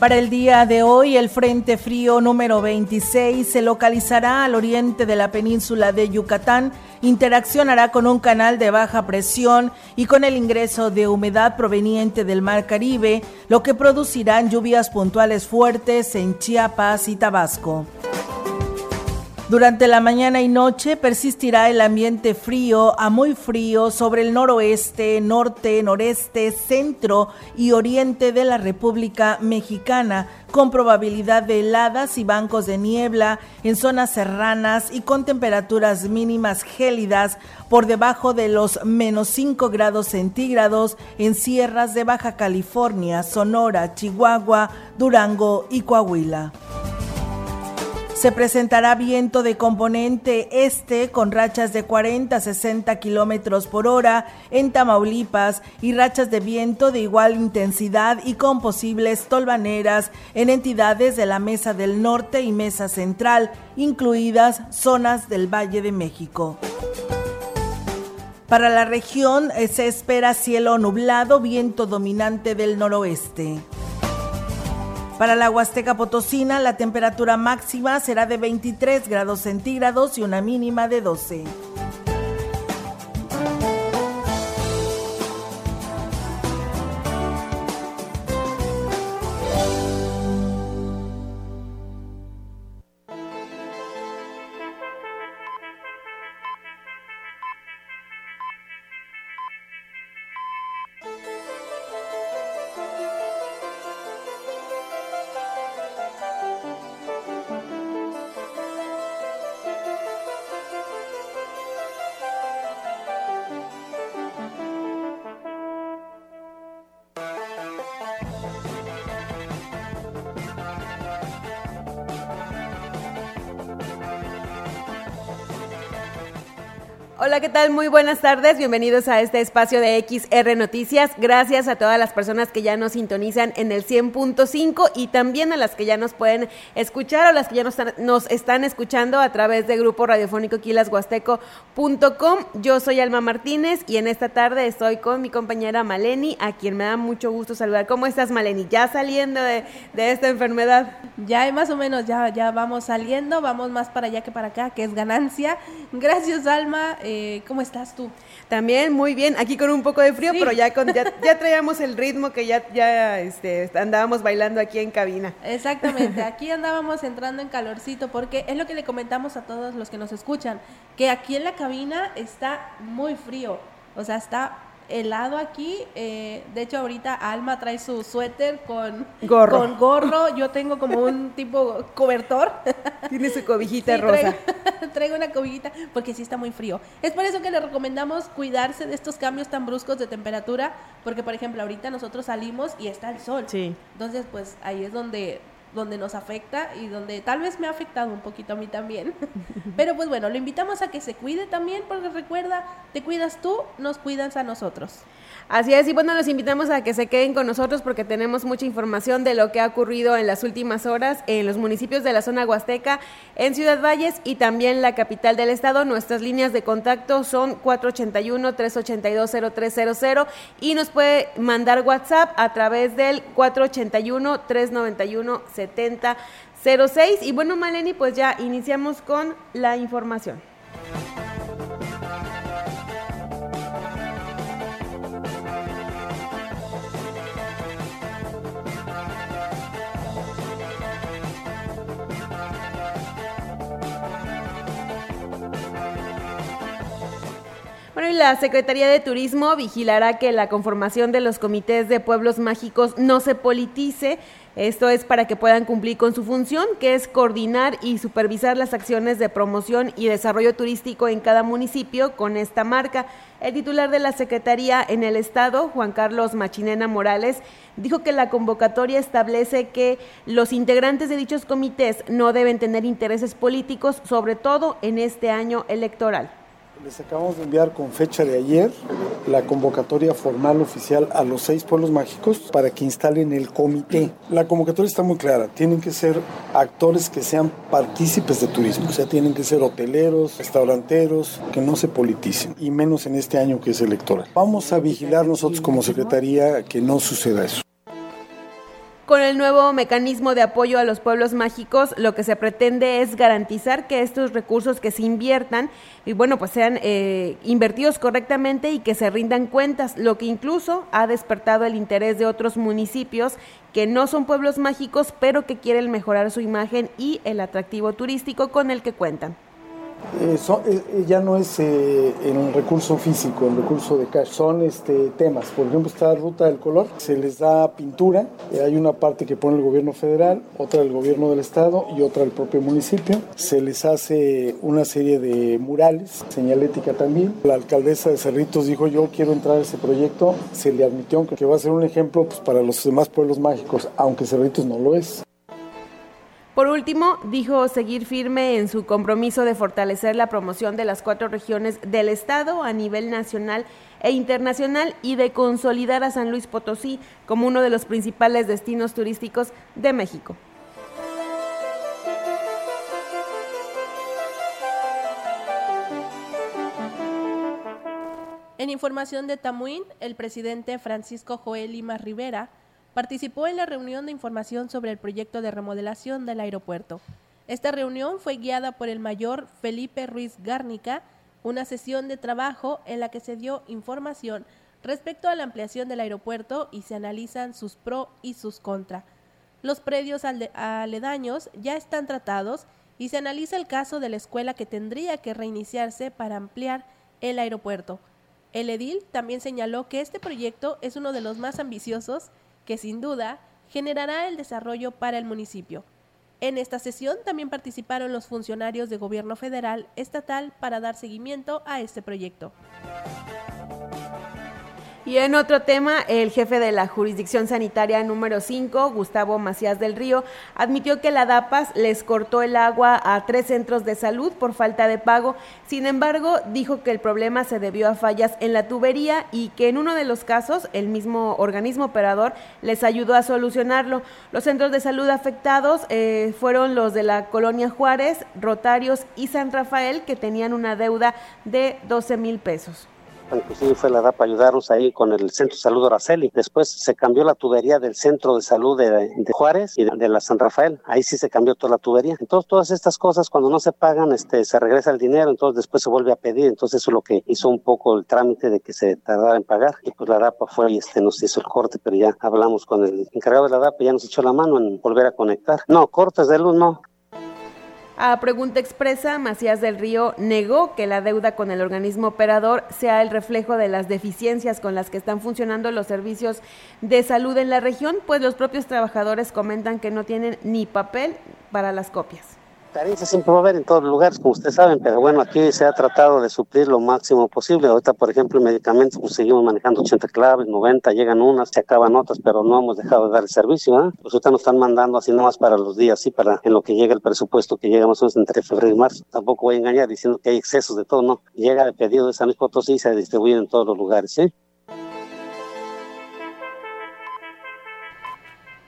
Para el día de hoy, el Frente Frío número 26 se localizará al oriente de la península de Yucatán, interaccionará con un canal de baja presión y con el ingreso de humedad proveniente del Mar Caribe, lo que producirán lluvias puntuales fuertes en Chiapas y Tabasco. Durante la mañana y noche persistirá el ambiente frío a muy frío sobre el noroeste, norte, noreste, centro y oriente de la República Mexicana, con probabilidad de heladas y bancos de niebla en zonas serranas y con temperaturas mínimas gélidas por debajo de los menos 5 grados centígrados en sierras de Baja California, Sonora, Chihuahua, Durango y Coahuila. Se presentará viento de componente este con rachas de 40 a 60 kilómetros por hora en Tamaulipas y rachas de viento de igual intensidad y con posibles tolvaneras en entidades de la Mesa del Norte y Mesa Central, incluidas zonas del Valle de México. Para la región eh, se espera cielo nublado, viento dominante del noroeste. Para la Huasteca Potosina, la temperatura máxima será de 23 grados centígrados y una mínima de 12. Hola, ¿qué tal? Muy buenas tardes. Bienvenidos a este espacio de XR Noticias. Gracias a todas las personas que ya nos sintonizan en el 100.5 y también a las que ya nos pueden escuchar o las que ya nos están, nos están escuchando a través de grupo radiofónico quilashuasteco.com. Yo soy Alma Martínez y en esta tarde estoy con mi compañera Maleni, a quien me da mucho gusto saludar. ¿Cómo estás, Maleni? ¿Ya saliendo de, esta enfermedad? Ya más o menos, ya, ya vamos saliendo, vamos más para allá que para acá, que es ganancia. Gracias, Alma. Eh, ¿cómo estás tú? También muy bien, aquí con un poco de frío, pero ya, con, ya, traíamos el ritmo que ya, ya este, andábamos bailando aquí en cabina. Exactamente, aquí andábamos entrando en calorcito porque es lo que le comentamos a todos los que nos escuchan, que aquí en la cabina está muy frío, o sea, está helado aquí. Eh, de hecho, ahorita Alma trae su suéter con gorro. Con gorro. Yo tengo como un tipo cobertor. Tiene su cobijita rosa. Traigo, una cobijita porque sí está muy frío. Es por eso que le recomendamos cuidarse de estos cambios tan bruscos de temperatura. Porque, por ejemplo, ahorita nosotros salimos y está el sol. Sí. Entonces, pues ahí es donde donde nos afecta y donde tal vez me ha afectado un poquito a mí también. Pero pues bueno, lo invitamos a que se cuide también porque recuerda, te cuidas tú, nos cuidas a nosotros. Así es, y bueno, los invitamos a que se queden con nosotros porque tenemos mucha información de lo que ha ocurrido en las últimas horas en los municipios de la zona huasteca, en Ciudad Valles y también la capital del estado. Nuestras líneas de contacto son 481-382-0300 y nos puede mandar WhatsApp a través del 481-391-7006. Y bueno, Maleni, pues ya iniciamos con la información. Bueno, y la Secretaría de Turismo vigilará que la conformación de los comités de pueblos mágicos no se politice. Esto es para que puedan cumplir con su función, que es coordinar y supervisar las acciones de promoción y desarrollo turístico en cada municipio con esta marca. El titular de la Secretaría en el Estado, Juan Carlos Machinena Morales, dijo que la convocatoria establece que los integrantes de dichos comités no deben tener intereses políticos, sobre todo en este año electoral. Les acabamos de enviar con fecha de ayer la convocatoria formal oficial a los seis pueblos mágicos para que instalen el comité. La convocatoria está muy clara, tienen que ser actores que sean partícipes de turismo, o sea, tienen que ser hoteleros, restauranteros, que no se politicen, y menos en este año que es electoral. Vamos a vigilar nosotros como Secretaría que no suceda eso. Con el nuevo mecanismo de apoyo a los pueblos mágicos, lo que se pretende es garantizar que estos recursos que se inviertan y bueno, pues sean eh, invertidos correctamente y que se rindan cuentas, lo que incluso ha despertado el interés de otros municipios que no son pueblos mágicos, pero que quieren mejorar su imagen y el atractivo turístico con el que cuentan. Eh, eh, eh, ya no es en recurso físico, en recurso de cash, son este, temas. Por ejemplo, esta ruta del color, se les da pintura, hay una parte que pone el gobierno federal, otra del gobierno del estado y otra del propio municipio. Se les hace una serie de murales, señalética también. La alcaldesa de Cerritos dijo yo quiero entrar a ese proyecto, se le admitió que va a ser un ejemplo pues, para los demás pueblos mágicos, aunque Cerritos no lo es. Por último, dijo seguir firme en su compromiso de fortalecer la promoción de las cuatro regiones del Estado a nivel nacional e internacional y de consolidar a San Luis Potosí como uno de los principales destinos turísticos de México. En información de Tamuín, el presidente Francisco Joel Lima Rivera participó en la reunión de información sobre el proyecto de remodelación del aeropuerto. Esta reunión fue guiada por el mayor Felipe Ruiz Gárnica, una sesión de trabajo en la que se dio información respecto a la ampliación del aeropuerto y se analizan sus pro y sus contra. Los predios aledaños ya están tratados y se analiza el caso de la escuela que tendría que reiniciarse para ampliar el aeropuerto. El edil también señaló que este proyecto es uno de los más ambiciosos que sin duda generará el desarrollo para el municipio. En esta sesión también participaron los funcionarios de gobierno federal, estatal, para dar seguimiento a este proyecto. Y en otro tema, el jefe de la jurisdicción sanitaria número 5, Gustavo Macías del Río, admitió que la DAPAS les cortó el agua a tres centros de salud por falta de pago. Sin embargo, dijo que el problema se debió a fallas en la tubería y que en uno de los casos el mismo organismo operador les ayudó a solucionarlo. Los centros de salud afectados eh, fueron los de la colonia Juárez, Rotarios y San Rafael, que tenían una deuda de 12 mil pesos inclusive fue la DAP para ayudarnos ahí con el Centro de Salud Araceli. Después se cambió la tubería del Centro de Salud de, Juárez y de, la San Rafael. Ahí sí se cambió toda la tubería. Entonces, todas estas cosas, cuando no se pagan, este, se regresa el dinero, entonces después se vuelve a pedir. Entonces, eso es lo que hizo un poco el trámite de que se tardara en pagar. Y pues la DAP fue y este, nos hizo el corte, pero ya hablamos con el encargado de la DAP y ya nos echó la mano en volver a conectar. No, cortes de luz no. A pregunta expresa, Macías del Río negó que la deuda con el organismo operador sea el reflejo de las deficiencias con las que están funcionando los servicios de salud en la región, pues los propios trabajadores comentan que no tienen ni papel para las copias. Carencia siempre va a haber en todos los lugares, como ustedes saben, pero bueno, aquí se ha tratado de suplir lo máximo posible. Ahorita, por ejemplo, en medicamentos, pues seguimos manejando 80 claves, 90, llegan unas, se acaban otras, pero no hemos dejado de dar el servicio. ¿eh? Pues ahorita nos están mandando así nomás para los días, sí, para en lo que llega el presupuesto que llega más o menos entre febrero y marzo. Tampoco voy a engañar diciendo que hay excesos de todo, no. Llega el pedido de San Luis Potosí y se distribuye en todos los lugares, ¿sí?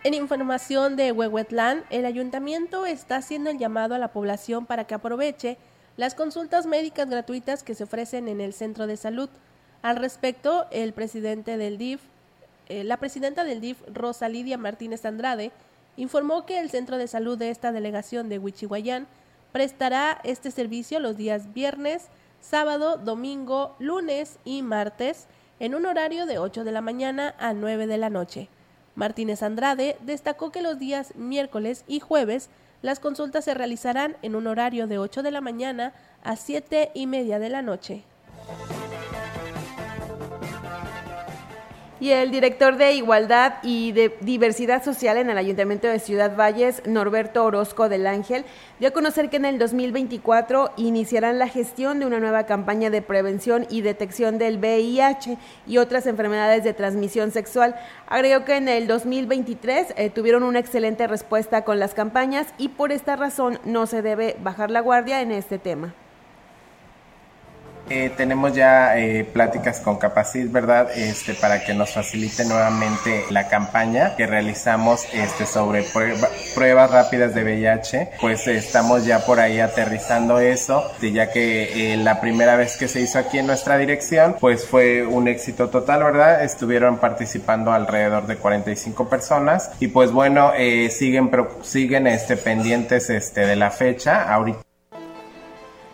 En información de Huehuetlán, el ayuntamiento está haciendo el llamado a la población para que aproveche las consultas médicas gratuitas que se ofrecen en el centro de salud. Al respecto, el presidente del DIF, eh, la presidenta del DIF, Rosa Lidia Martínez Andrade, informó que el centro de salud de esta delegación de Huichihuayán prestará este servicio los días viernes, sábado, domingo, lunes y martes en un horario de 8 de la mañana a 9 de la noche. Martínez Andrade destacó que los días miércoles y jueves las consultas se realizarán en un horario de 8 de la mañana a 7 y media de la noche. Y el director de Igualdad y de Diversidad Social en el Ayuntamiento de Ciudad Valles, Norberto Orozco del Ángel, dio a conocer que en el 2024 iniciarán la gestión de una nueva campaña de prevención y detección del VIH y otras enfermedades de transmisión sexual. Agregó que en el 2023 eh, tuvieron una excelente respuesta con las campañas y por esta razón no se debe bajar la guardia en este tema. Eh, tenemos ya eh, pláticas con Capacit, ¿verdad? Este, para que nos facilite nuevamente la campaña que realizamos este, sobre pruebas rápidas de VIH. Pues estamos ya por ahí aterrizando eso, ya que eh, la primera vez que se hizo aquí en nuestra dirección, pues fue un éxito total, ¿verdad? Estuvieron participando alrededor de 45 personas y pues bueno, siguen, siguen este, pendientes este, de la fecha. Ahorita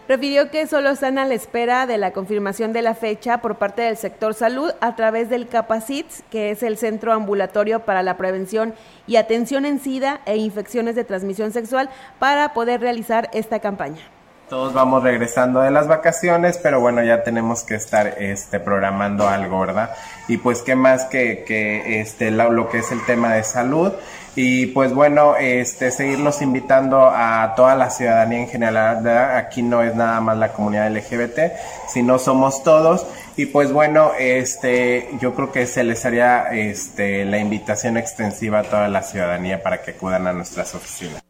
refirió que solo están a la espera de la confirmación de la fecha por parte del sector salud a través del CAPACITS, que es el Centro Ambulatorio para la Prevención y Atención en SIDA e Infecciones de Transmisión Sexual, para poder realizar esta campaña. Todos vamos regresando de las vacaciones, pero bueno, ya tenemos que estar este, programando algo, ¿verdad? Y pues qué más que, que este, lo que es el tema de salud y pues bueno, este, seguirlos invitando a toda la ciudadanía en general. Aquí no es nada más la comunidad LGBT, sino somos todos. Y pues bueno, este, yo creo que se les haría este, la invitación extensiva a toda la ciudadanía para que acudan a nuestras oficinas.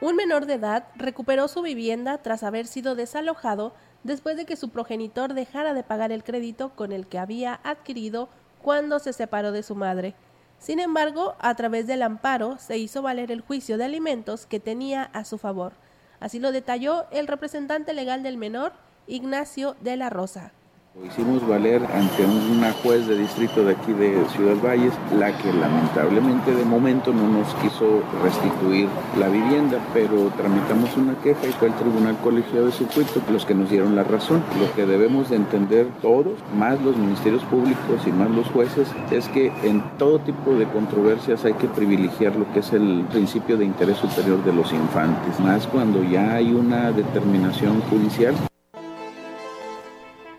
Un menor de edad recuperó su vivienda tras haber sido desalojado después de que su progenitor dejara de pagar el crédito con el que había adquirido cuando se separó de su madre. Sin embargo, a través del amparo se hizo valer el juicio de alimentos que tenía a su favor. Así lo detalló el representante legal del menor, Ignacio de la Rosa. Hicimos valer ante una juez de distrito de aquí de Ciudad Valles, la que lamentablemente de momento no nos quiso restituir la vivienda, pero tramitamos una queja y fue el Tribunal Colegiado de Circuito los que nos dieron la razón. Lo que debemos de entender todos, más los ministerios públicos y más los jueces, es que en todo tipo de controversias hay que privilegiar lo que es el principio de interés superior de los infantes, más cuando ya hay una determinación judicial.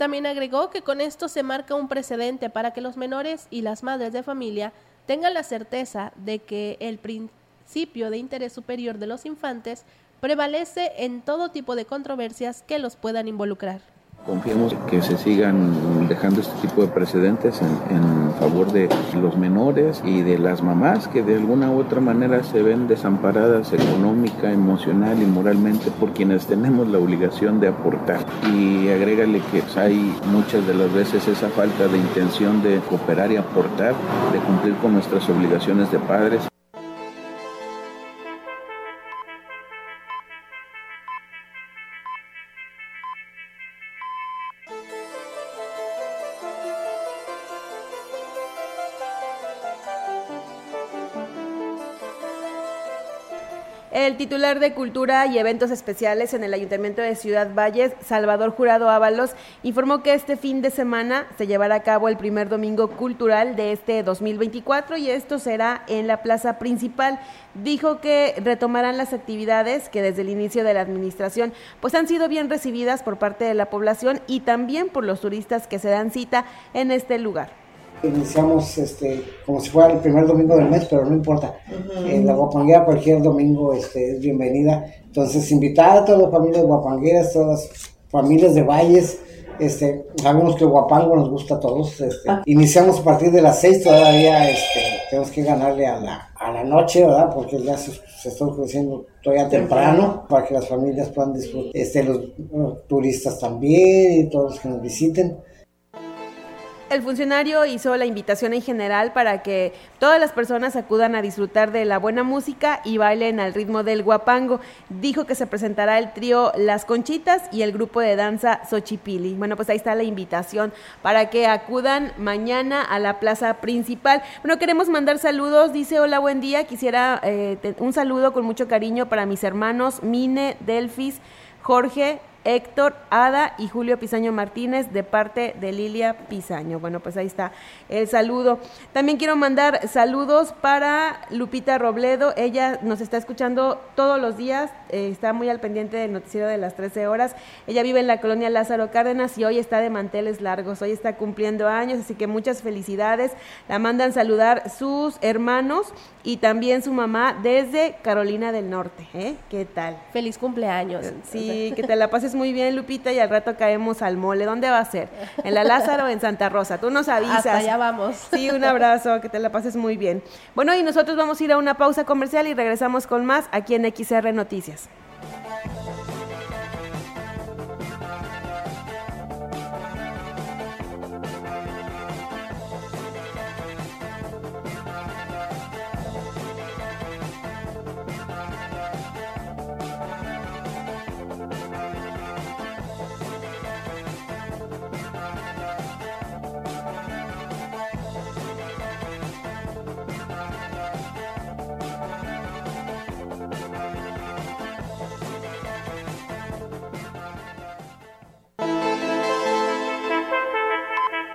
También agregó que con esto se marca un precedente para que los menores y las madres de familia tengan la certeza de que el principio de interés superior de los infantes prevalece en todo tipo de controversias que los puedan involucrar. Confiemos que se sigan dejando este tipo de precedentes en, favor de los menores y de las mamás que de alguna u otra manera se ven desamparadas económica, emocional y moralmente por quienes tenemos la obligación de aportar. Y agrégale que hay muchas de las veces esa falta de intención de cooperar y aportar, de cumplir con nuestras obligaciones de padres. El titular de Cultura y Eventos Especiales en el Ayuntamiento de Ciudad Valles, Salvador Jurado Ábalos, informó que este fin de semana se llevará a cabo el primer domingo cultural de este 2024 y esto será en la plaza principal. Dijo que retomarán las actividades que desde el inicio de la administración pues han sido bien recibidas por parte de la población y también por los turistas que se dan cita en este lugar. Iniciamos este, como si fuera el primer domingo del mes, pero no importa. En la guapanguera cualquier domingo este, es bienvenida. Entonces, invitar a todas las familias guapangueras, todas las familias de valles. Este, sabemos que el guapango nos gusta a todos. Este, ah. Iniciamos a partir de las 6, todavía este, tenemos que ganarle a la, a la noche, ¿verdad? Porque ya se, está ofreciendo todavía temprano para que las familias puedan disfrutar, este, los, los turistas también y todos los que nos visiten. El funcionario hizo la invitación en general para que todas las personas acudan a disfrutar de la buena música y bailen al ritmo del guapango. Dijo que se presentará el trío Las Conchitas y el grupo de danza Xochipili. Bueno, pues ahí está la invitación para que acudan mañana a la plaza principal. Bueno, queremos mandar saludos. Dice, hola, buen día. Quisiera eh, un saludo con mucho cariño para mis hermanos Mine, Delfis, Jorge, Héctor, Ada y Julio Pisaño Martínez de parte de Lilia Pisaño. Bueno, pues ahí está el saludo. También quiero mandar saludos para Lupita Robledo. Ella nos está escuchando todos los días, eh, está muy al pendiente del noticiero de las 13 horas. Ella vive en la colonia Lázaro Cárdenas y hoy está de manteles largos, hoy está cumpliendo años, así que muchas felicidades. La mandan saludar sus hermanos y también su mamá desde Carolina del Norte. ¿eh? ¿Qué tal? Feliz cumpleaños. Sí, que te la pases muy bien, Lupita, y al rato caemos al mole. ¿Dónde va a ser? ¿En la Lázaro o en Santa Rosa? Tú nos avisas. Hasta allá vamos. Sí, un abrazo, que te la pases muy bien. Bueno, y nosotros vamos a ir a una pausa comercial y regresamos con más aquí en XR Noticias.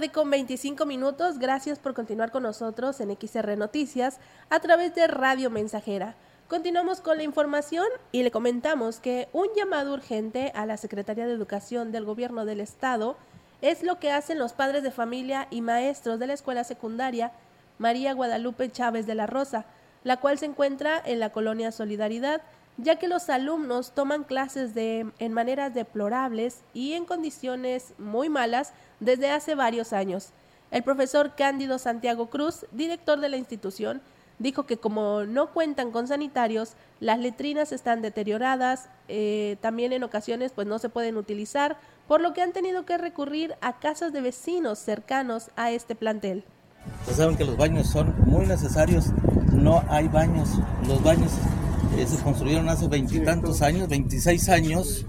Tarde con 25 minutos. Gracias por continuar con nosotros en XR Noticias a través de Radio Mensajera. Continuamos con la información y le comentamos que un llamado urgente a la Secretaría de Educación del Gobierno del Estado es lo que hacen los padres de familia y maestros de la escuela secundaria María Guadalupe Chávez de la Rosa, la cual se encuentra en la colonia Solidaridad, ya que los alumnos toman clases de, en maneras deplorables y en condiciones muy malas desde hace varios años. El profesor Cándido Santiago Cruz, director de la institución, dijo que como no cuentan con sanitarios, las letrinas están deterioradas, eh, también en ocasiones pues no se pueden utilizar, por lo que han tenido que recurrir a casas de vecinos cercanos a este plantel. Saben que los baños son muy necesarios, no hay baños, los baños eh, se construyeron hace veintitantos años, 26 años,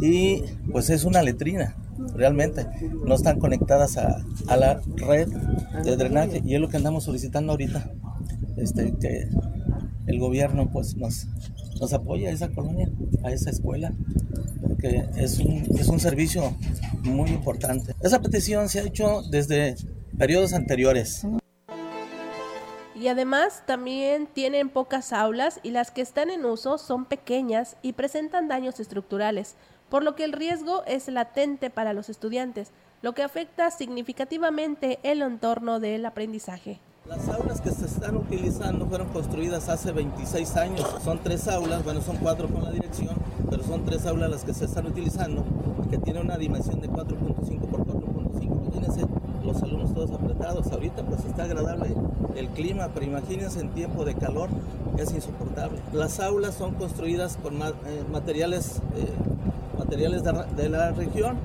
y pues es una letrina realmente. No están conectadas a, a, la red de drenaje y es lo que andamos solicitando ahorita este que el gobierno pues nos, nos apoye a esa colonia a esa escuela porque es un, es un servicio muy importante. Esa petición se ha hecho desde periodos anteriores y además también tienen pocas aulas y las que están en uso son pequeñas y presentan daños estructurales, por lo que el riesgo es latente para los estudiantes, lo que afecta significativamente el entorno del aprendizaje. Las aulas que se están utilizando fueron construidas hace 26 años. Son tres aulas, bueno, son cuatro con la dirección, pero son tres aulas las que se están utilizando, que tienen una dimensión de 4.5 por 4.5. Los alumnos todos apretados. Ahorita pues está agradable el clima, pero imagínense en tiempo de calor es insoportable. Las aulas son construidas con eh, materiales, eh, materiales de la región.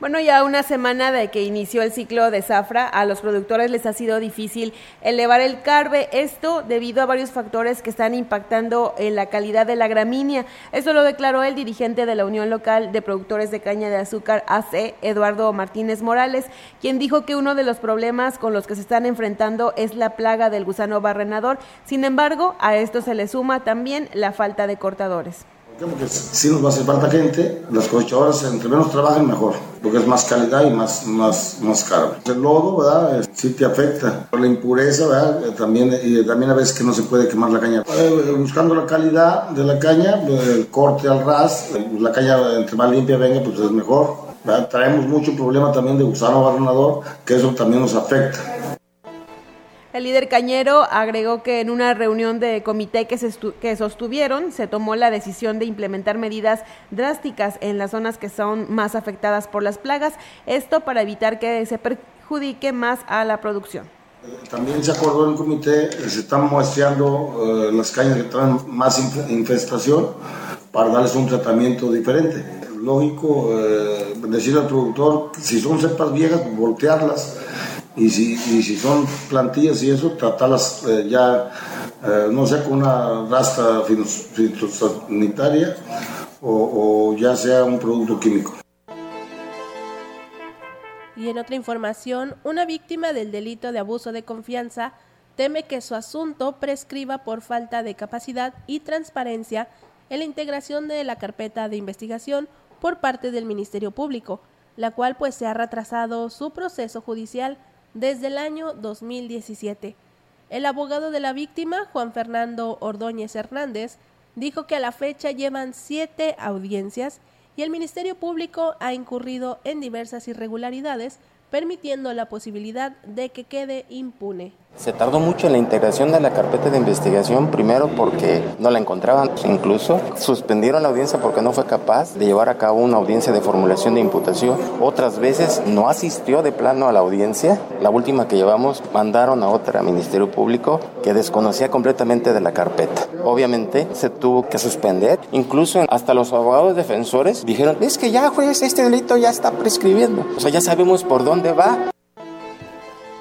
Bueno, ya una semana de que inició el ciclo de zafra, a los productores les ha sido difícil elevar el carbe, esto debido a varios factores que están impactando en la calidad de la gramínea. Esto lo declaró el dirigente de la Unión Local de Productores de Caña de Azúcar AC, Eduardo Martínez Morales, quien dijo que uno de los problemas con los que se están enfrentando es la plaga del gusano barrenador. Sin embargo, a esto se le suma también la falta de cortadores. Porque si nos va a hacer falta gente, las cosechadoras entre menos trabajen mejor, porque es más calidad y más, más, más caro. El lodo, ¿verdad? Sí te afecta. La impureza, ¿verdad? También, y también a veces que no se puede quemar la caña. Eh, buscando la calidad de la caña, el corte al ras, la caña entre más limpia venga, pues es mejor. ¿verdad? Traemos mucho problema también de gusano barrenador, que eso también nos afecta. El líder cañero agregó que en una reunión de comité que, se que sostuvieron se tomó la decisión de implementar medidas drásticas en las zonas que son más afectadas por las plagas, esto para evitar que se perjudique más a la producción. También se acordó en el comité, se están muestreando eh, las cañas que traen más infestación para darles un tratamiento diferente. Lógico, eh, decir al productor, si son cepas viejas, voltearlas y si, y si son plantillas y eso, tratarlas eh, ya, eh, no sé, con una rasta fitosanitaria o, o ya sea un producto químico. Y en otra información, una víctima del delito de abuso de confianza teme que su asunto prescriba por falta de capacidad y transparencia en la integración de la carpeta de investigación por parte del Ministerio Público, la cual pues se ha retrasado su proceso judicial desde el año 2017. El abogado de la víctima, Juan Fernando Ordóñez Hernández, dijo que a la fecha llevan siete audiencias y el Ministerio Público ha incurrido en diversas irregularidades, permitiendo la posibilidad de que quede impune. Se tardó mucho en la integración de la carpeta de investigación, primero porque no la encontraban, incluso suspendieron la audiencia porque no fue capaz de llevar a cabo una audiencia de formulación de imputación. Otras veces no asistió de plano a la audiencia. La última que llevamos mandaron a otra Ministerio Público que desconocía completamente de la carpeta. Obviamente se tuvo que suspender. Incluso hasta los abogados defensores dijeron, es que ya juez, este delito ya está prescribiendo. O sea, ya sabemos por dónde va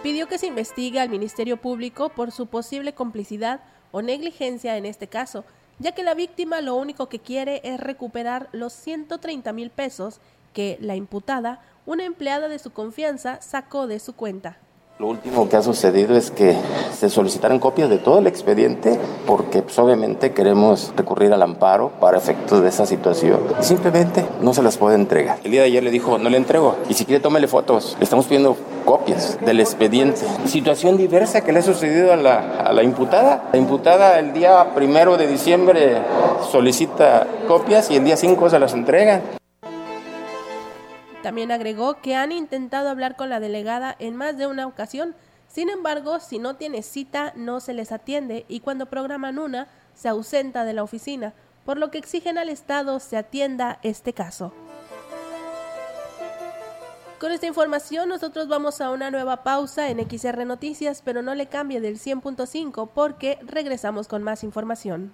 pidió que se investigue al Ministerio Público por su posible complicidad o negligencia en este caso, ya que la víctima lo único que quiere es recuperar los 130 mil pesos que la imputada, una empleada de su confianza, sacó de su cuenta. Lo último que ha sucedido es que se solicitaron copias de todo el expediente porque pues, obviamente queremos recurrir al amparo para efectos de esa situación. Simplemente no se las puede entregar. El día de ayer le dijo, no le entrego. Y si quiere, tómele fotos. Le estamos pidiendo copias del expediente. Situación diversa que le ha sucedido a la, a la imputada. La imputada el día primero de diciembre solicita copias y el día 5 se las entregan. También agregó que han intentado hablar con la delegada en más de una ocasión, sin embargo, si no tiene cita no se les atiende y cuando programan una, se ausenta de la oficina, por lo que exigen al Estado se atienda este caso. Con esta información nosotros vamos a una nueva pausa en XR Noticias, pero no le cambie del 100.5 porque regresamos con más información.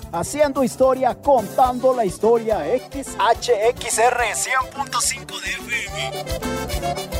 haciendo historia, contando la historia. XHXR 100.5 de FM.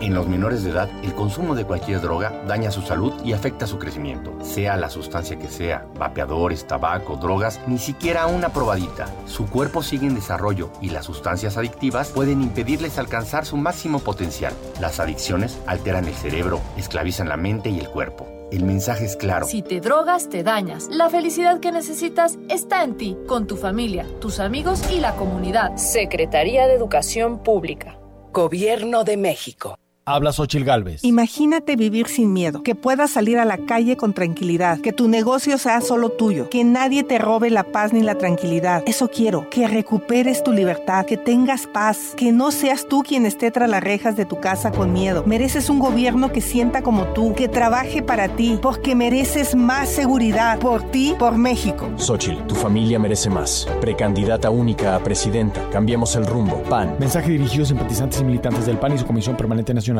En los menores de edad, el consumo de cualquier droga daña su salud y afecta su crecimiento. Sea la sustancia que sea, vapeadores, tabaco, drogas, ni siquiera una probadita. Su cuerpo sigue en desarrollo y las sustancias adictivas pueden impedirles alcanzar su máximo potencial. Las adicciones alteran el cerebro, esclavizan la mente y el cuerpo. El mensaje es claro. Si te drogas, te dañas. La felicidad que necesitas está en ti, con tu familia, tus amigos y la comunidad. Secretaría de Educación Pública. Gobierno de México. Habla Xochil Gálvez. Imagínate vivir sin miedo, que puedas salir a la calle con tranquilidad, que tu negocio sea solo tuyo, que nadie te robe la paz ni la tranquilidad. Eso quiero, que recuperes tu libertad, que tengas paz, que no seas tú quien esté tras las rejas de tu casa con miedo. Mereces un gobierno que sienta como tú, que trabaje para ti, porque mereces más seguridad por ti, por México. Xochil, tu familia merece más. Precandidata única a presidenta. Cambiemos el rumbo. PAN. Mensaje dirigido a simpatizantes y militantes del PAN y su Comisión Permanente Nacional.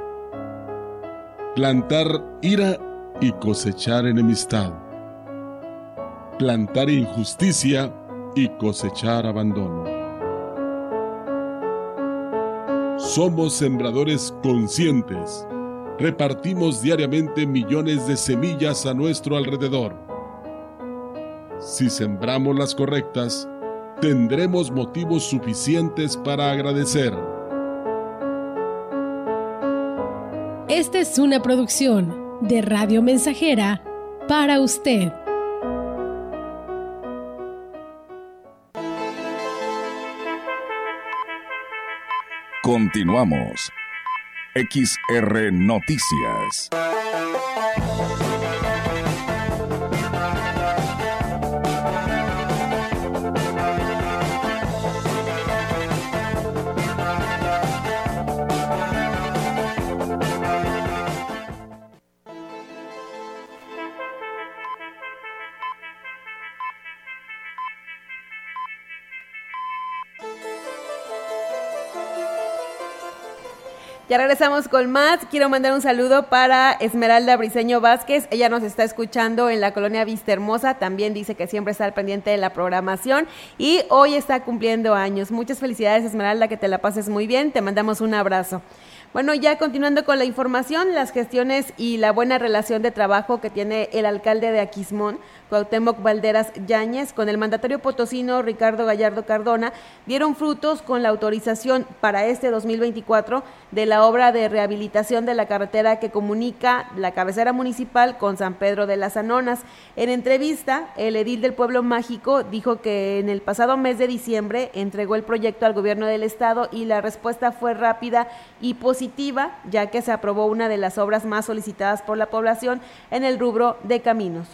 Plantar ira y cosechar enemistad. Plantar injusticia y cosechar abandono. Somos sembradores conscientes. Repartimos diariamente millones de semillas a nuestro alrededor. Si sembramos las correctas, tendremos motivos suficientes para agradecer. Esta es una producción de Radio Mensajera para usted. Continuamos. XR Noticias. Ya regresamos con más. Quiero mandar un saludo para Esmeralda Briseño Vázquez. Ella nos está escuchando en la colonia Vista Hermosa. También dice que siempre está al pendiente de la programación y hoy está cumpliendo años. Muchas felicidades, Esmeralda, que te la pases muy bien. Te mandamos un abrazo. Bueno, ya continuando con la información, las gestiones y la buena relación de trabajo que tiene el alcalde de Aquismón, Cuauhtémoc Valderas Yáñez, con el mandatario potosino Ricardo Gallardo Cardona, dieron frutos con la autorización para este 2024 de la obra de rehabilitación de la carretera que comunica la cabecera municipal con San Pedro de las Anonas. En entrevista, el edil del pueblo mágico dijo que en el pasado mes de diciembre entregó el proyecto al gobierno del estado y la respuesta fue rápida y positiva, ya que se aprobó una de las obras más solicitadas por la población en el rubro de caminos.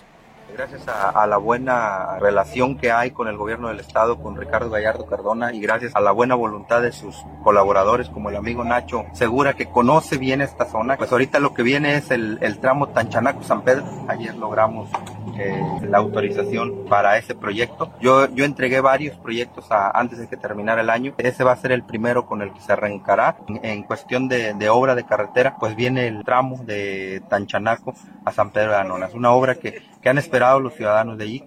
Gracias a, la buena relación que hay con el gobierno del estado, con Ricardo Gallardo Cardona y gracias a la buena voluntad de sus colaboradores como el amigo Nacho Segura que conoce bien esta zona, pues ahorita lo que viene es el, el tramo Tanchanaco-San Pedro. Ayer logramos eh, la autorización para ese proyecto. Yo, yo entregué varios proyectos a, antes de que terminara el año. Ese va a ser el primero con el que se arrancará. En, en cuestión de, de, obra de carretera, pues viene el tramo de Tanchanaco a San Pedro de Anonas. Una obra que, que han esperado los ciudadanos de allí.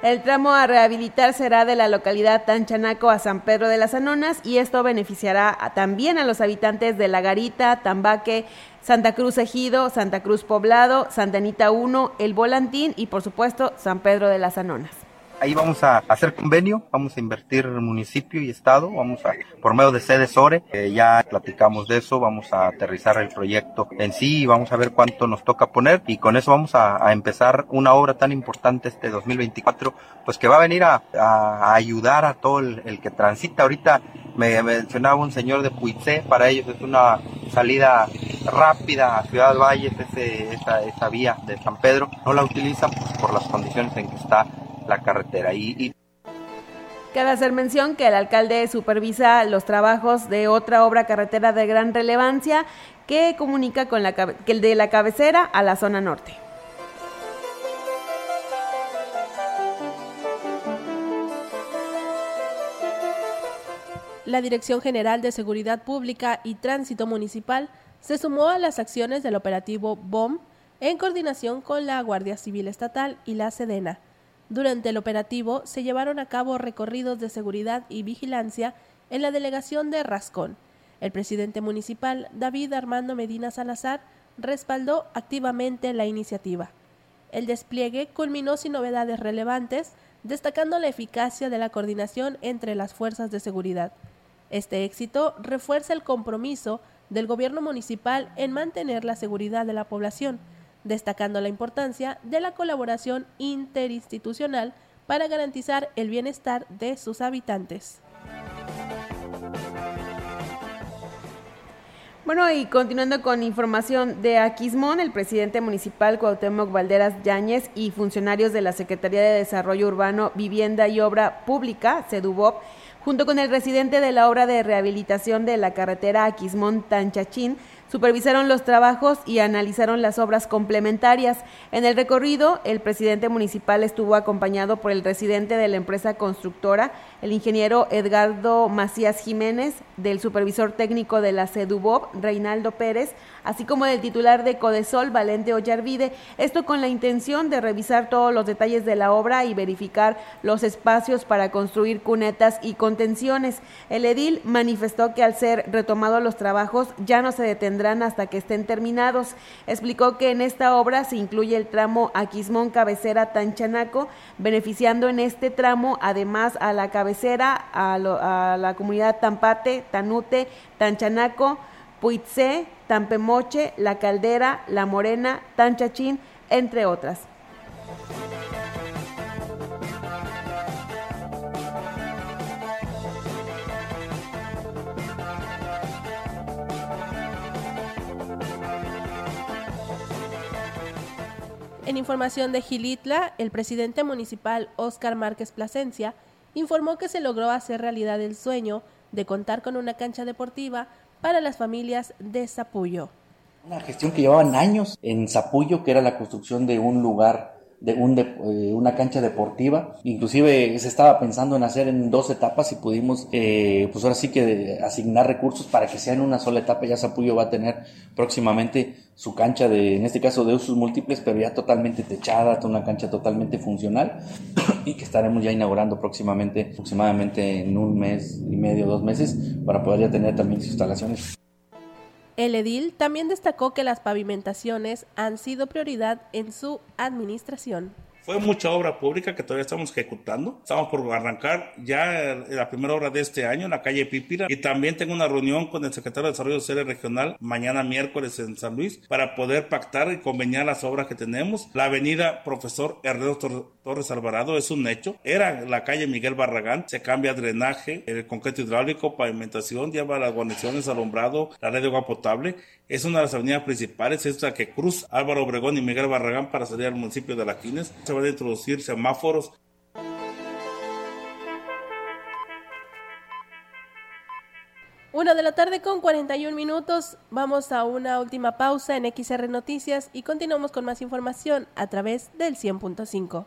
El tramo a rehabilitar será de la localidad Tanchanaco a San Pedro de las Anonas y esto beneficiará también a los habitantes de La Garita, Tambaque, Santa Cruz Ejido, Santa Cruz Poblado, Santa Anita 1, El Volantín y por supuesto San Pedro de las Anonas. Ahí vamos a hacer convenio, vamos a invertir municipio y estado, vamos a, por medio de sede SORE, eh, ya platicamos de eso, vamos a aterrizar el proyecto en sí y vamos a ver cuánto nos toca poner y con eso vamos a, empezar una obra tan importante este 2024, pues que va a venir a, ayudar a todo el, que transita. Ahorita me mencionaba un señor de Puitse, para ellos es una salida rápida a Ciudad Valles, ese, esa, esa vía de San Pedro, no la utilizan por las condiciones en que está la carretera. Y, y... Cabe hacer mención que el alcalde supervisa los trabajos de otra obra carretera de gran relevancia que comunica con la, que el de la cabecera a la zona norte. La Dirección General de Seguridad Pública y Tránsito Municipal se sumó a las acciones del operativo BOM en coordinación con la Guardia Civil Estatal y la Sedena durante el operativo se llevaron a cabo recorridos de seguridad y vigilancia en la delegación de Rascón. El presidente municipal, David Armando Medina Salazar, respaldó activamente la iniciativa. El despliegue culminó sin novedades relevantes, destacando la eficacia de la coordinación entre las fuerzas de seguridad. Este éxito refuerza el compromiso del gobierno municipal en mantener la seguridad de la población, destacando la importancia de la colaboración interinstitucional para garantizar el bienestar de sus habitantes. Bueno, y continuando con información de Aquismón, el presidente municipal Cuauhtémoc Valderas Yáñez y funcionarios de la Secretaría de Desarrollo Urbano, Vivienda y Obra Pública, CEDUBOP, junto con el residente de la obra de rehabilitación de la carretera Aquismón-Tanchachín, supervisaron los trabajos y analizaron las obras complementarias. En el recorrido, el presidente municipal estuvo acompañado por el residente de la empresa constructora, el ingeniero Edgardo Macías Jiménez, del supervisor técnico de la CEDUBOB, Reinaldo Pérez, así como del titular de Codesol, Valente Ollarvide, esto con la intención de revisar todos los detalles de la obra y verificar los espacios para construir cunetas y contenciones. El edil manifestó que al ser retomados los trabajos ya no se detendrán hasta que estén terminados. Explicó que en esta obra se incluye el tramo Aquismón Cabecera Tanchanaco, beneficiando en este tramo además a la cabecera, a, la comunidad Tampate, Tanute, Tanchanaco, Puitze, Tampemoche, La Caldera, La Morena, Tanchachín, entre otras. En información de Gilitla, el presidente municipal Óscar Márquez Plasencia informó que se logró hacer realidad el sueño de contar con una cancha deportiva para las familias de Zapullo. Una gestión que llevaban años en Zapullo, que era la construcción de un lugar de, un eh, una cancha deportiva. Inclusive se estaba pensando en hacer en dos etapas y pudimos, eh, pues ahora sí que asignar recursos para que sea en una sola etapa. Ya Zapullo va a tener próximamente su cancha de, en este caso de usos múltiples, pero ya totalmente techada, una cancha totalmente funcional y que estaremos ya inaugurando próximamente, aproximadamente en un mes y medio, dos meses, para poder ya tener también sus instalaciones. El edil también destacó que las pavimentaciones han sido prioridad en su administración. Fue mucha obra pública que todavía estamos ejecutando. Estamos por arrancar ya la primera obra de este año en la calle Pípira y también tengo una reunión con el secretario de Desarrollo Social Regional mañana miércoles en San Luis para poder pactar y conveniar las obras que tenemos. La avenida Profesor Ernesto Torres Alvarado es un hecho. Era la calle Miguel Barragán, se cambia drenaje, el concreto hidráulico, pavimentación, lleva las guarniciones, alumbrado, la red de agua potable. Es una de las avenidas principales, es la que cruz Álvaro Obregón y Miguel Barragán para salir al municipio de La Quines de introducir semáforos. Una de la tarde con 41 minutos. Vamos a una última pausa en XR Noticias y continuamos con más información a través del 100.5.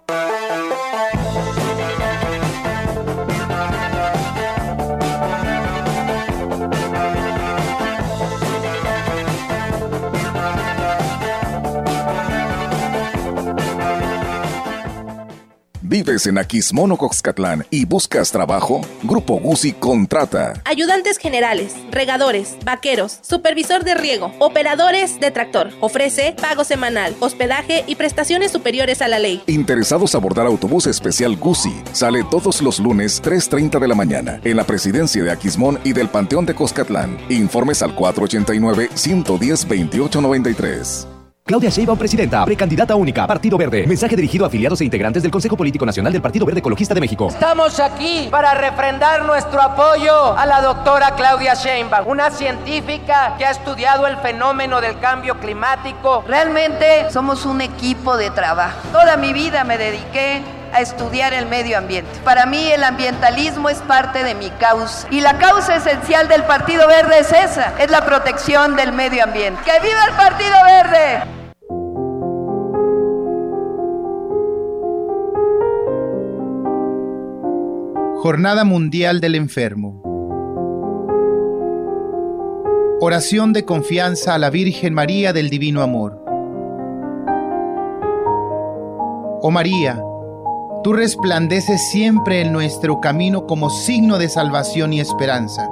¿Vives en Aquismono, Coxcatlán y buscas trabajo? Grupo Gusi contrata. Ayudantes generales, regadores, vaqueros, supervisor de riego, operadores de tractor. Ofrece pago semanal, hospedaje y prestaciones superiores a la ley. Interesados a abordar autobús especial Gusi. Sale todos los lunes 3.30 de la mañana en la presidencia de Aquismón y del Panteón de Coscatlán. Informes al 489-110-2893. Claudia Sheinbaum, presidenta, precandidata única, Partido Verde. Mensaje dirigido a afiliados e integrantes del Consejo Político Nacional del Partido Verde Ecologista de México. Estamos aquí para refrendar nuestro apoyo a la doctora Claudia Sheinbaum, una científica que ha estudiado el fenómeno del cambio climático. Realmente somos un equipo de trabajo. Toda mi vida me dediqué a estudiar el medio ambiente. Para mí el ambientalismo es parte de mi causa. Y la causa esencial del Partido Verde es esa, es la protección del medio ambiente. ¡Que viva el Partido Verde! Jornada Mundial del Enfermo. Oración de confianza a la Virgen María del Divino Amor. Oh María, tú resplandeces siempre en nuestro camino como signo de salvación y esperanza.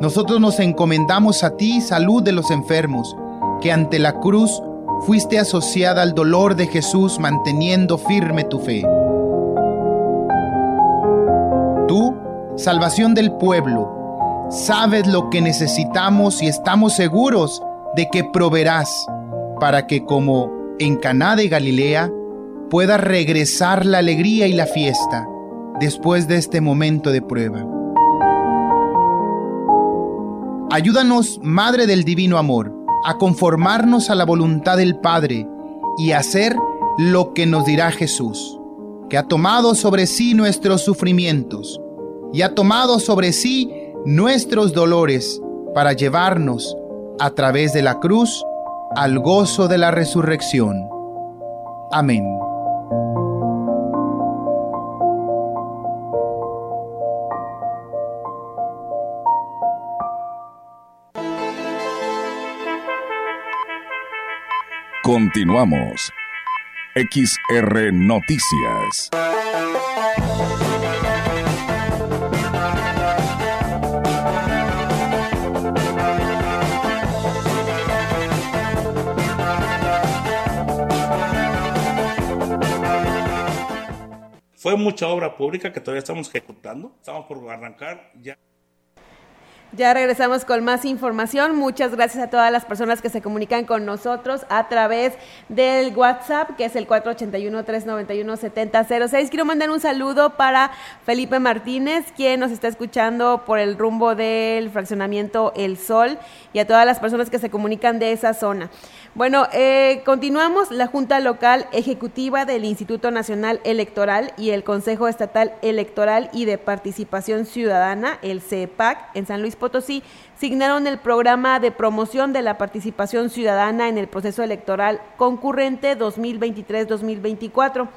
Nosotros nos encomendamos a ti, salud de los enfermos, que ante la cruz fuiste asociada al dolor de Jesús manteniendo firme tu fe. Tú, salvación del pueblo, sabes lo que necesitamos y estamos seguros de que proveerás para que como en Caná de Galilea pueda regresar la alegría y la fiesta después de este momento de prueba. Ayúdanos, Madre del Divino Amor, a conformarnos a la voluntad del Padre y hacer lo que nos dirá Jesús que ha tomado sobre sí nuestros sufrimientos y ha tomado sobre sí nuestros dolores para llevarnos a través de la cruz al gozo de la resurrección. Amén. Continuamos. XR Noticias. Fue mucha obra pública que todavía estamos ejecutando. Estamos por arrancar ya. Ya regresamos con más información. Muchas gracias a todas las personas que se comunican con nosotros a través del WhatsApp, que es el 481-391-7006. Quiero mandar un saludo para Felipe Martínez, quien nos está escuchando por el rumbo del fraccionamiento El Sol, y a todas las personas que se comunican de esa zona. Bueno, eh, continuamos. La Junta Local Ejecutiva del Instituto Nacional Electoral y el Consejo Estatal Electoral y de Participación Ciudadana, el CEPAC, en San Luis Potosí, signaron el programa de promoción de la participación ciudadana en el proceso electoral concurrente 2023-2024.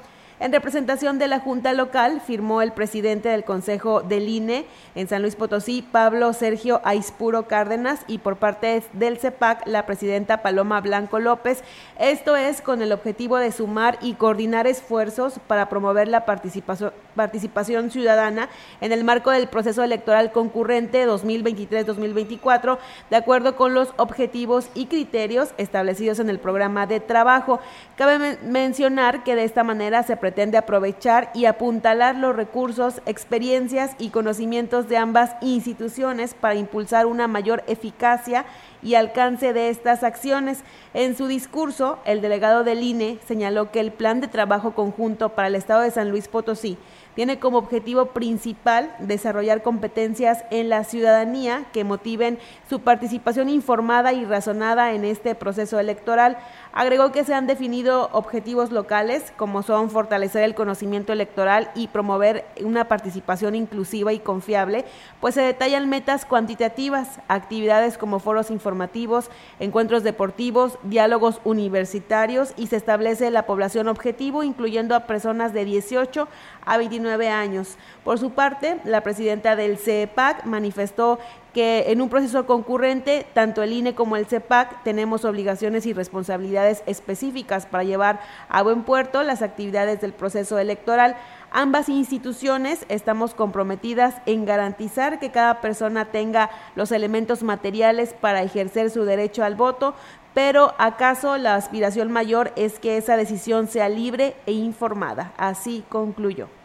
En representación de la Junta Local, firmó el presidente del Consejo del INE en San Luis Potosí, Pablo Sergio Aispuro Cárdenas, y por parte del CEPAC, la presidenta Paloma Blanco López. Esto es con el objetivo de sumar y coordinar esfuerzos para promover la participación, participación ciudadana en el marco del proceso electoral concurrente 2023-2024, de acuerdo con los objetivos y criterios establecidos en el programa de trabajo. Cabe mencionar que de esta manera se pretende aprovechar y apuntalar los recursos, experiencias y conocimientos de ambas instituciones para impulsar una mayor eficacia y alcance de estas acciones. En su discurso, el delegado del INE señaló que el plan de trabajo conjunto para el Estado de San Luis Potosí tiene como objetivo principal desarrollar competencias en la ciudadanía que motiven su participación informada y razonada en este proceso electoral. Agregó que se han definido objetivos locales como son fortalecer el conocimiento electoral y promover una participación inclusiva y confiable, pues se detallan metas cuantitativas, actividades como foros informativos, encuentros deportivos, diálogos universitarios y se establece la población objetivo incluyendo a personas de 18 a 29 años. Por su parte, la presidenta del CEPAC manifestó que en un proceso concurrente, tanto el INE como el CEPAC tenemos obligaciones y responsabilidades específicas para llevar a buen puerto las actividades del proceso electoral. Ambas instituciones estamos comprometidas en garantizar que cada persona tenga los elementos materiales para ejercer su derecho al voto, pero acaso la aspiración mayor es que esa decisión sea libre e informada. Así concluyó.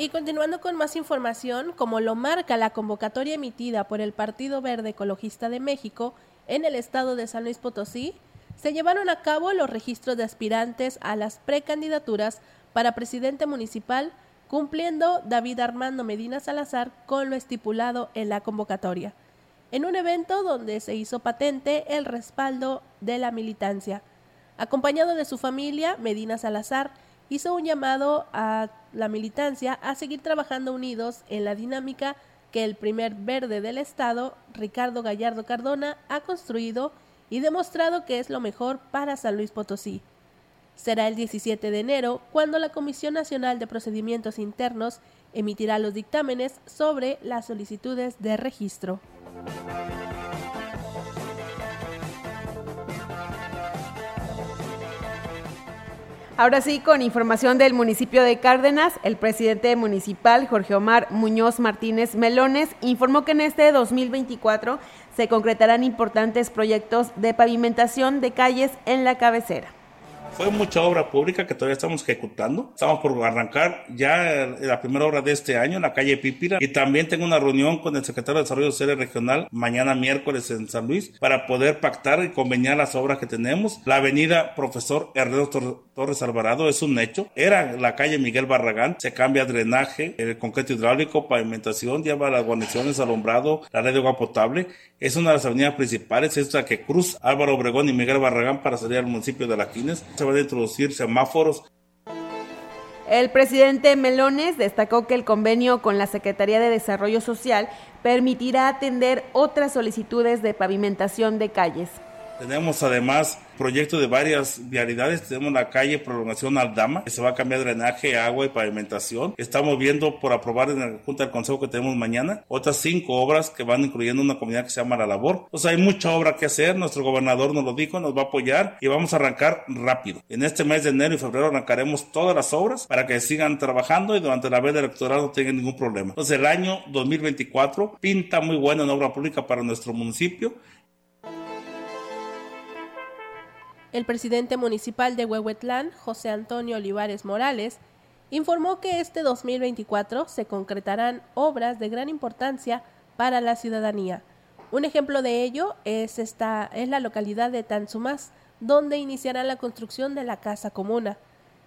Y continuando con más información, como lo marca la convocatoria emitida por el Partido Verde Ecologista de México en el estado de San Luis Potosí, se llevaron a cabo los registros de aspirantes a las precandidaturas para presidente municipal, cumpliendo David Armando Medina Salazar con lo estipulado en la convocatoria, en un evento donde se hizo patente el respaldo de la militancia. Acompañado de su familia, Medina Salazar hizo un llamado a la militancia a seguir trabajando unidos en la dinámica que el primer verde del Estado, Ricardo Gallardo Cardona, ha construido y demostrado que es lo mejor para San Luis Potosí. Será el 17 de enero cuando la Comisión Nacional de Procedimientos Internos emitirá los dictámenes sobre las solicitudes de registro. Ahora sí, con información del municipio de Cárdenas, el presidente municipal, Jorge Omar Muñoz Martínez Melones, informó que en este 2024 se concretarán importantes proyectos de pavimentación de calles en la cabecera. Fue mucha obra pública que todavía estamos ejecutando. Estamos por arrancar ya la primera obra de este año en la calle Pípira y también tengo una reunión con el secretario de Desarrollo Social Regional mañana miércoles en San Luis para poder pactar y conveniar las obras que tenemos. La avenida Profesor Ernesto Torres Alvarado es un hecho. Era la calle Miguel Barragán, se cambia drenaje, el concreto hidráulico, pavimentación, lleva las guarniciones, alumbrado, la red de agua potable. Es una de las avenidas principales, esta que cruz Álvaro Obregón y Miguel Barragán para salir al municipio de La Quines. Van introducir semáforos El presidente Melones destacó que el convenio con la Secretaría de Desarrollo Social permitirá atender otras solicitudes de pavimentación de calles. Tenemos además proyectos de varias vialidades. Tenemos la calle Prolongación Aldama, que se va a cambiar drenaje, agua y pavimentación. Estamos viendo por aprobar en la Junta del Consejo que tenemos mañana otras cinco obras que van incluyendo una comunidad que se llama La Labor. O sea, hay mucha obra que hacer. Nuestro gobernador nos lo dijo, nos va a apoyar y vamos a arrancar rápido. En este mes de enero y febrero arrancaremos todas las obras para que sigan trabajando y durante la veda electoral no tengan ningún problema. Entonces, el año 2024 pinta muy bueno en obra pública para nuestro municipio El presidente municipal de Huehuetlán, José Antonio Olivares Morales, informó que este 2024 se concretarán obras de gran importancia para la ciudadanía. Un ejemplo de ello es, esta, es la localidad de Tanzumás, donde iniciará la construcción de la Casa Comuna.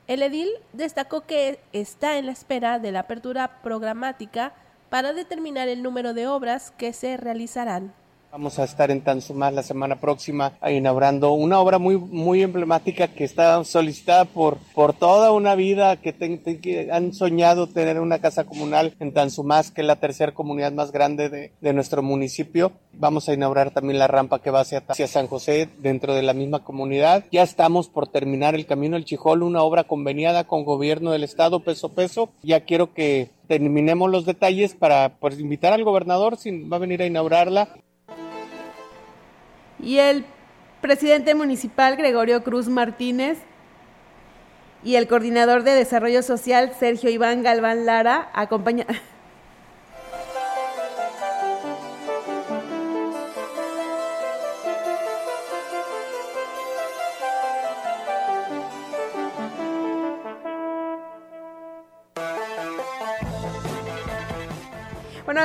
El edil destacó que está en la espera de la apertura programática para determinar el número de obras que se realizarán. Vamos a estar en Tanzumás la semana próxima inaugurando una obra muy, muy emblemática que está solicitada por, por toda una vida que, que han soñado tener una casa comunal en Tanzumás, que es la tercera comunidad más grande de, de, nuestro municipio. Vamos a inaugurar también la rampa que va hacia, hacia San José dentro de la misma comunidad. Ya estamos por terminar el Camino del Chijol, una obra conveniada con gobierno del estado peso peso. Ya quiero que terminemos los detalles para pues, invitar al gobernador si va a venir a inaugurarla y el presidente municipal Gregorio Cruz Martínez y el coordinador de desarrollo social Sergio Iván Galván Lara acompañan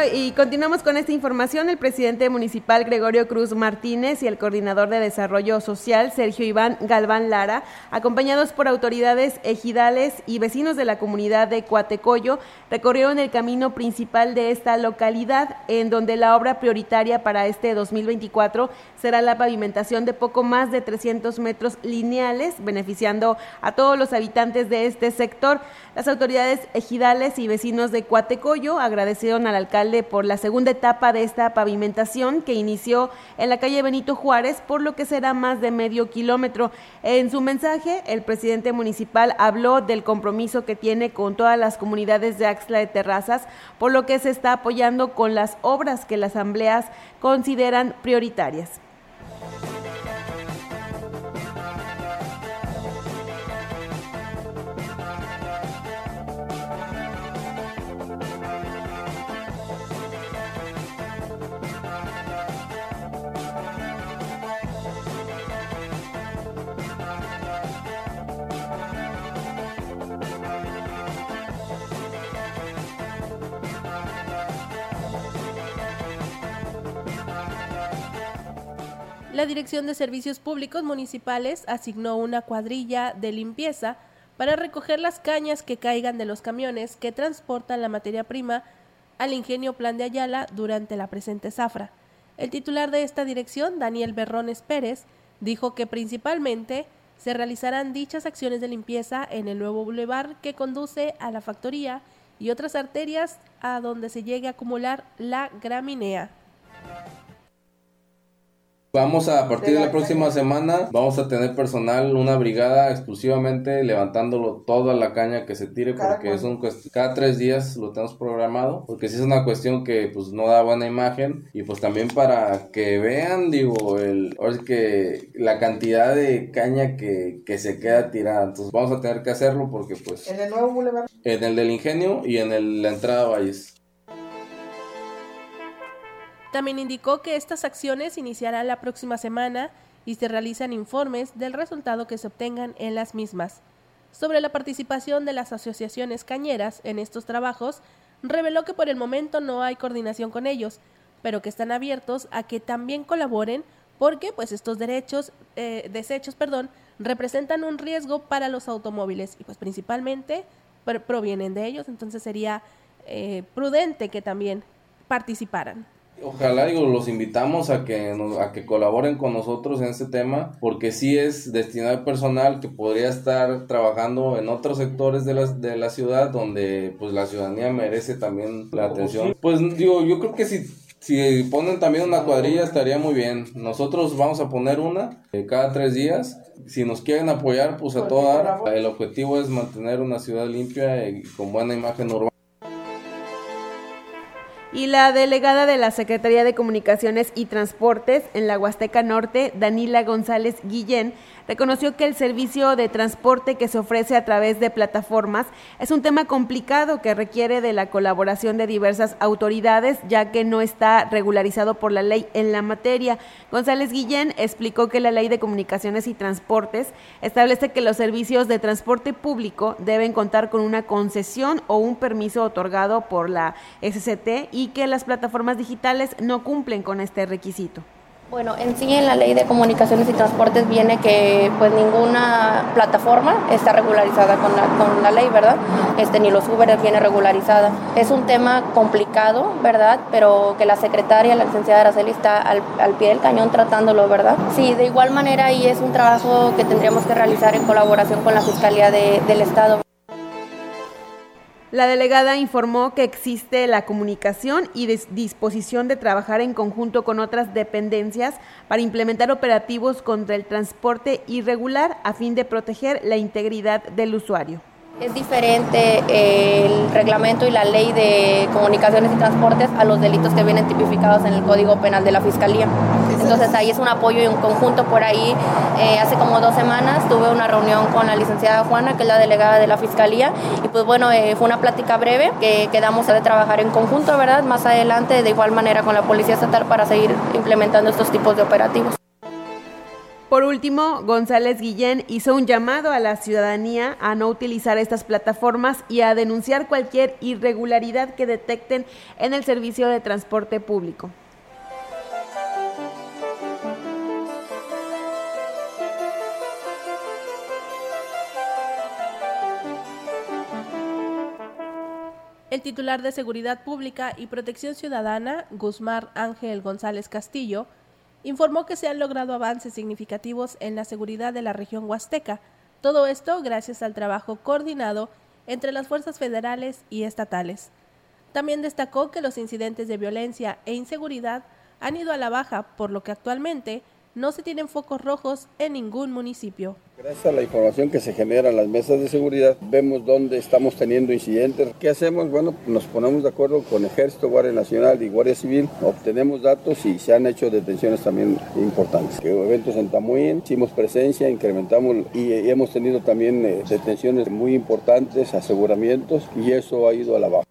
Y continuamos con esta información. El presidente municipal Gregorio Cruz Martínez y el coordinador de desarrollo social Sergio Iván Galván Lara, acompañados por autoridades ejidales y vecinos de la comunidad de Coatecoyo, recorrieron el camino principal de esta localidad, en donde la obra prioritaria para este 2024 será la pavimentación de poco más de 300 metros lineales, beneficiando a todos los habitantes de este sector. Las autoridades ejidales y vecinos de Coatecoyo agradecieron al alcalde por la segunda etapa de esta pavimentación que inició en la calle Benito Juárez, por lo que será más de medio kilómetro. En su mensaje, el presidente municipal habló del compromiso que tiene con todas las comunidades de Axla de Terrazas, por lo que se está apoyando con las obras que las asambleas consideran prioritarias. La Dirección de Servicios Públicos Municipales asignó una cuadrilla de limpieza para recoger las cañas que caigan de los camiones que transportan la materia prima al ingenio Plan de Ayala durante la presente zafra. El titular de esta dirección, Daniel Berrones Pérez, dijo que principalmente se realizarán dichas acciones de limpieza en el nuevo bulevar que conduce a la factoría y otras arterias a donde se llegue a acumular la graminea. Vamos a, a partir de la próxima semana, vamos a tener personal, una brigada exclusivamente levantándolo toda la caña que se tire, porque es un cada tres días lo tenemos programado, porque si es una cuestión que pues no da buena imagen y pues también para que vean, digo, el, ahora que la cantidad de caña que, que se queda tirada, entonces vamos a tener que hacerlo porque pues... ¿En el nuevo boulevard? En el del ingenio y en el, la entrada a Valles. También indicó que estas acciones iniciarán la próxima semana y se realizan informes del resultado que se obtengan en las mismas. Sobre la participación de las asociaciones cañeras en estos trabajos, reveló que por el momento no hay coordinación con ellos, pero que están abiertos a que también colaboren porque pues estos derechos, eh, desechos perdón, representan un riesgo para los automóviles y pues principalmente provienen de ellos, entonces sería eh, prudente que también participaran. Ojalá, digo, los invitamos a que, nos, a que colaboren con nosotros en este tema, porque sí es destinado personal que podría estar trabajando en otros sectores de la, de la ciudad donde pues la ciudadanía merece también la atención. Pues digo, yo creo que si si ponen también una cuadrilla estaría muy bien. Nosotros vamos a poner una eh, cada tres días. Si nos quieren apoyar, pues a toda El objetivo es mantener una ciudad limpia y con buena imagen urbana y la delegada de la Secretaría de Comunicaciones y Transportes en la Huasteca Norte, Danila González Guillén, reconoció que el servicio de transporte que se ofrece a través de plataformas es un tema complicado que requiere de la colaboración de diversas autoridades, ya que no está regularizado por la ley en la materia. González Guillén explicó que la Ley de Comunicaciones y Transportes establece que los servicios de transporte público deben contar con una concesión o un permiso otorgado por la SCT y que las plataformas digitales no cumplen con este requisito. Bueno, en sí en la ley de comunicaciones y transportes viene que pues ninguna plataforma está regularizada con la, ley, ¿verdad? Este, ni los Uber viene regularizada. Es un tema complicado, ¿verdad? Pero que la secretaria, la licenciada Araceli, está al, pie del cañón tratándolo, ¿verdad? Sí, de igual manera ahí es un trabajo que tendríamos que realizar en colaboración con la Fiscalía de, del Estado. La delegada informó que existe la comunicación y disposición de trabajar en conjunto con otras dependencias para implementar operativos contra el transporte irregular a fin de proteger la integridad del usuario. Es diferente el reglamento y la ley de comunicaciones y transportes a los delitos que vienen tipificados en el Código Penal de la Fiscalía. Entonces ahí es un apoyo y un conjunto. Por ahí eh, hace como dos semanas tuve una reunión con la licenciada Juana, que es la delegada de la Fiscalía, y pues bueno, eh, fue una plática breve que quedamos de trabajar en conjunto, ¿verdad? Más adelante de igual manera con la Policía Estatal para seguir implementando estos tipos de operativos. Por último, González Guillén hizo un llamado a la ciudadanía a no utilizar estas plataformas y a denunciar cualquier irregularidad que detecten en el servicio de transporte público. El titular de Seguridad Pública y Protección Ciudadana, Guzmán Ángel González Castillo, informó que se han logrado avances significativos en la seguridad de la región huasteca, todo esto gracias al trabajo coordinado entre las fuerzas federales y estatales. También destacó que los incidentes de violencia e inseguridad han ido a la baja, por lo que actualmente no se tienen focos rojos en ningún municipio. Gracias a la información que se genera en las mesas de seguridad, vemos dónde estamos teniendo incidentes. ¿Qué hacemos? Bueno, nos ponemos de acuerdo con Ejército, Guardia Nacional y Guardia Civil, obtenemos datos y se han hecho detenciones también importantes. Eventos en Tamuín, hicimos presencia, incrementamos y, hemos tenido también eh, detenciones muy importantes, aseguramientos y eso ha ido a la baja.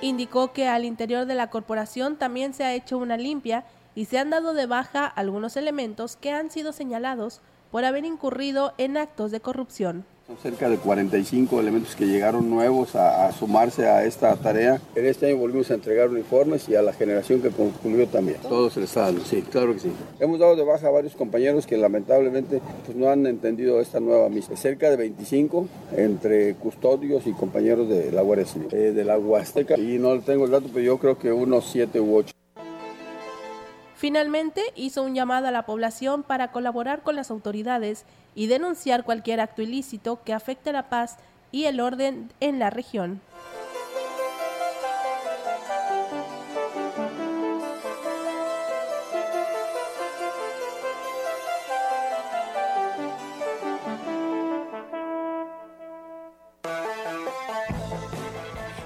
Indicó que al interior de la corporación también se ha hecho una limpia y se han dado de baja algunos elementos que han sido señalados por haber incurrido en actos de corrupción. Son cerca de 45 elementos que llegaron nuevos a, sumarse a esta tarea. En este año volvimos a entregar uniformes y a la generación que concluyó también. Todos el Estado, sí, claro que sí. Hemos dado de baja a varios compañeros que lamentablemente pues, no han entendido esta nueva misión. Cerca de 25 entre custodios y compañeros de la Guardia Civil, eh, de la Huasteca. Y no tengo el dato, pero yo creo que unos 7 u 8. Finalmente, hizo un llamado a la población para colaborar con las autoridades y denunciar cualquier acto ilícito que afecte la paz y el orden en la región.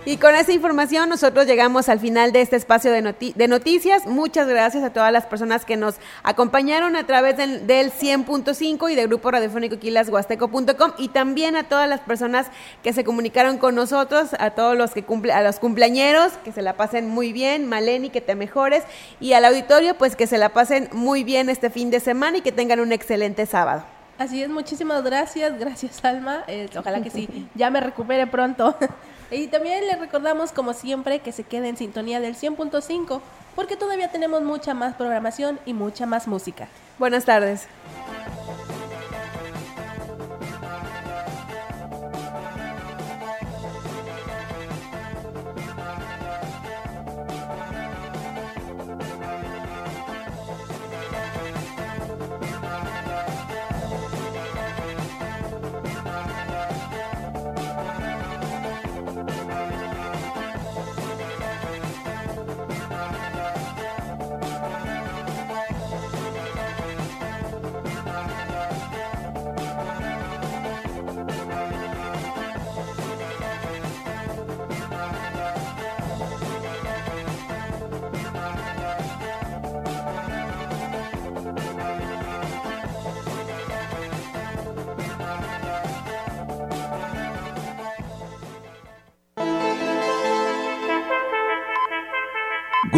Y con esa información nosotros llegamos al final de este espacio de, noticias. Muchas gracias a todas las personas que nos acompañaron a través del, 100.5 y del grupo radiofónico quilashuasteco.com y también a todas las personas que se comunicaron con nosotros, a todos los que cumple, a los cumpleañeros, que se la pasen muy bien, Maleni, que te mejores y al auditorio, pues que se la pasen muy bien este fin de semana y que tengan un excelente sábado. Así es, muchísimas gracias, gracias Alma, eh, ojalá que sí, ya me recupere pronto. Y también les recordamos, como siempre, que se quede en sintonía del 100.5, porque todavía tenemos mucha más programación y mucha más música. Buenas tardes.